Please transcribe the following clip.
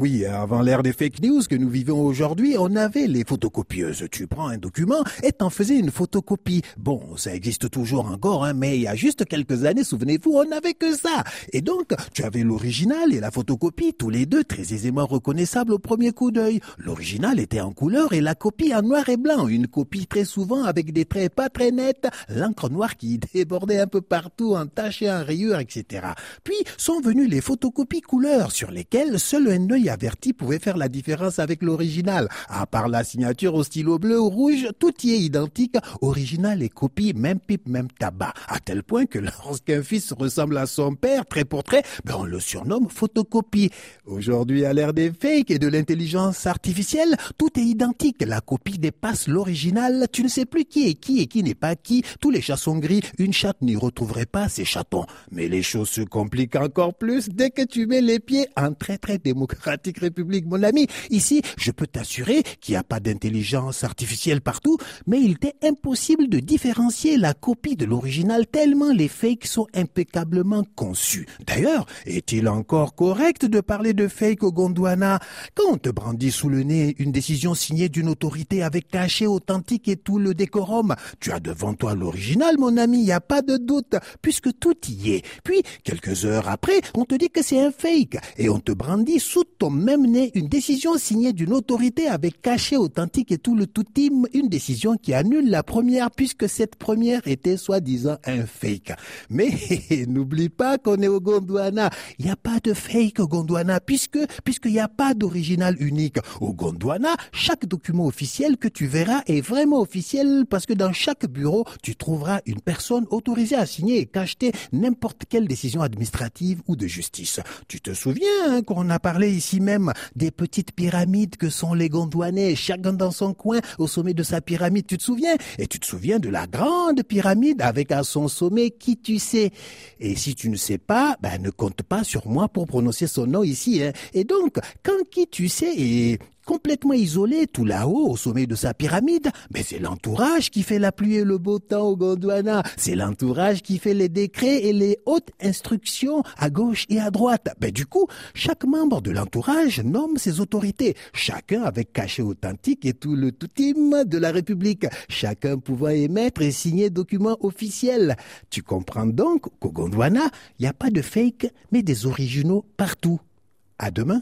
Oui, avant l'ère des fake news que nous vivons aujourd'hui, on avait les photocopieuses. Tu prends un document et t'en faisais une photocopie. Bon, ça existe toujours encore, hein, mais il y a juste quelques années, souvenez-vous, on n'avait que ça. Et donc, tu avais l'original et la photocopie, tous les deux très aisément reconnaissables au premier coup d'œil. L'original était en couleur et la copie en noir et blanc. Une copie très souvent avec des traits pas très nets, l'encre noire qui débordait un peu partout, entachée en rayures, etc. Puis sont venues les photocopies couleurs sur lesquelles seul un œil averti pouvait faire la différence avec l'original. À part la signature au stylo bleu ou rouge, tout y est identique, original et copie, même pipe, même tabac. À tel point que lorsqu'un fils ressemble à son père, trait pour trait, ben on le surnomme photocopie. Aujourd'hui, à l'ère des fakes et de l'intelligence artificielle, tout est identique. La copie dépasse l'original. Tu ne sais plus qui est qui et qui n'est pas qui. Tous les chats sont gris. Une chatte n'y retrouverait pas ses chatons. Mais les choses se compliquent encore plus dès que tu mets les pieds en très très démocratique République, mon ami. Ici, je peux t'assurer qu'il n'y a pas d'intelligence artificielle partout, mais il t'est impossible de différencier la copie de l'original tellement les fakes sont impeccablement conçus. D'ailleurs, est-il encore correct de parler de fake au Gondwana? Quand on te brandit sous le nez une décision signée d'une autorité avec cachet authentique et tout le décorum Tu as devant toi l'original, mon ami, il n'y a pas de doute, puisque tout y est. Puis, quelques heures après, on te dit que c'est un fake et on te brandit sous ton même né une décision signée d'une autorité avec cachet authentique et tout le tout team, une décision qui annule la première puisque cette première était soi-disant un fake. Mais n'oublie pas qu'on est au Gondwana. Il n'y a pas de fake au Gondwana puisque puisqu'il n'y a pas d'original unique. Au Gondwana, chaque document officiel que tu verras est vraiment officiel parce que dans chaque bureau, tu trouveras une personne autorisée à signer et cacheter n'importe quelle décision administrative ou de justice. Tu te souviens hein, qu'on a parlé ici même des petites pyramides que sont les Gondouanais, chacun dans son coin au sommet de sa pyramide, tu te souviens? Et tu te souviens de la grande pyramide avec à son sommet qui tu sais? Et si tu ne sais pas, ben ne compte pas sur moi pour prononcer son nom ici. Hein. Et donc, quand qui tu sais? Et complètement isolé tout là-haut au sommet de sa pyramide, mais c'est l'entourage qui fait la pluie et le beau temps au Gondwana. C'est l'entourage qui fait les décrets et les hautes instructions à gauche et à droite. Ben, du coup, chaque membre de l'entourage nomme ses autorités, chacun avec cachet authentique et tout le tout team de la République, chacun pouvant émettre et signer documents officiels. Tu comprends donc qu'au Gondwana, il n'y a pas de fake, mais des originaux partout. À demain.